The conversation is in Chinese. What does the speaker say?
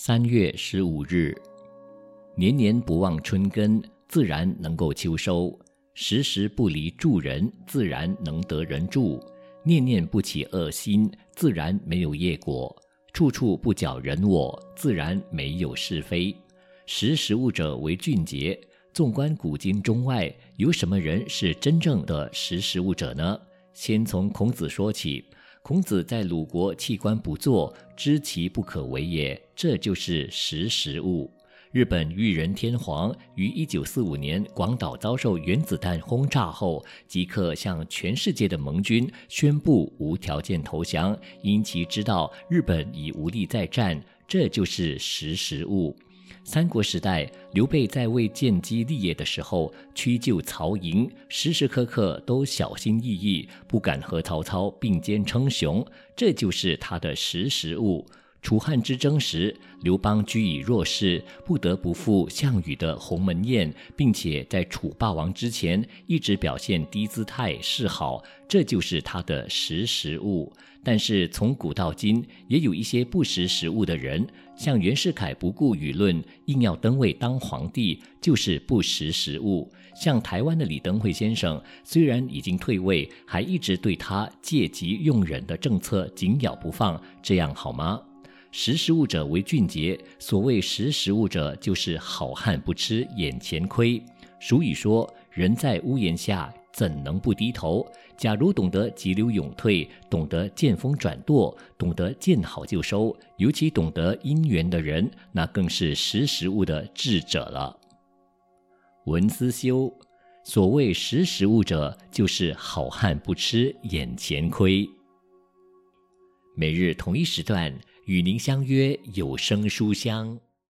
三月十五日，年年不忘春耕，自然能够秋收；时时不离助人，自然能得人助；念念不起恶心，自然没有业果；处处不搅人我，自然没有是非。识时务者为俊杰。纵观古今中外，有什么人是真正的识时务者呢？先从孔子说起。孔子在鲁国弃官不作，知其不可为也，这就是识时务。日本裕仁天皇于一九四五年广岛遭受原子弹轰炸后，即刻向全世界的盟军宣布无条件投降，因其知道日本已无力再战，这就是识时务。三国时代，刘备在为建基立业的时候，屈就曹营，时时刻刻都小心翼翼，不敢和曹操并肩称雄，这就是他的识时务。楚汉之争时，刘邦居以弱势，不得不赴项羽的鸿门宴，并且在楚霸王之前一直表现低姿态示好，这就是他的识时务。但是从古到今，也有一些不识时务的人，像袁世凯不顾舆论，硬要登位当皇帝，就是不识时务。像台湾的李登辉先生，虽然已经退位，还一直对他借急用忍的政策紧咬不放，这样好吗？识时务者为俊杰。所谓识时务者，就是好汉不吃眼前亏。俗语说：“人在屋檐下。”怎能不低头？假如懂得急流勇退，懂得见风转舵，懂得见好就收，尤其懂得因缘的人，那更是识时务的智者了。文思修，所谓识时务者，就是好汉不吃眼前亏。每日同一时段与您相约有声书香。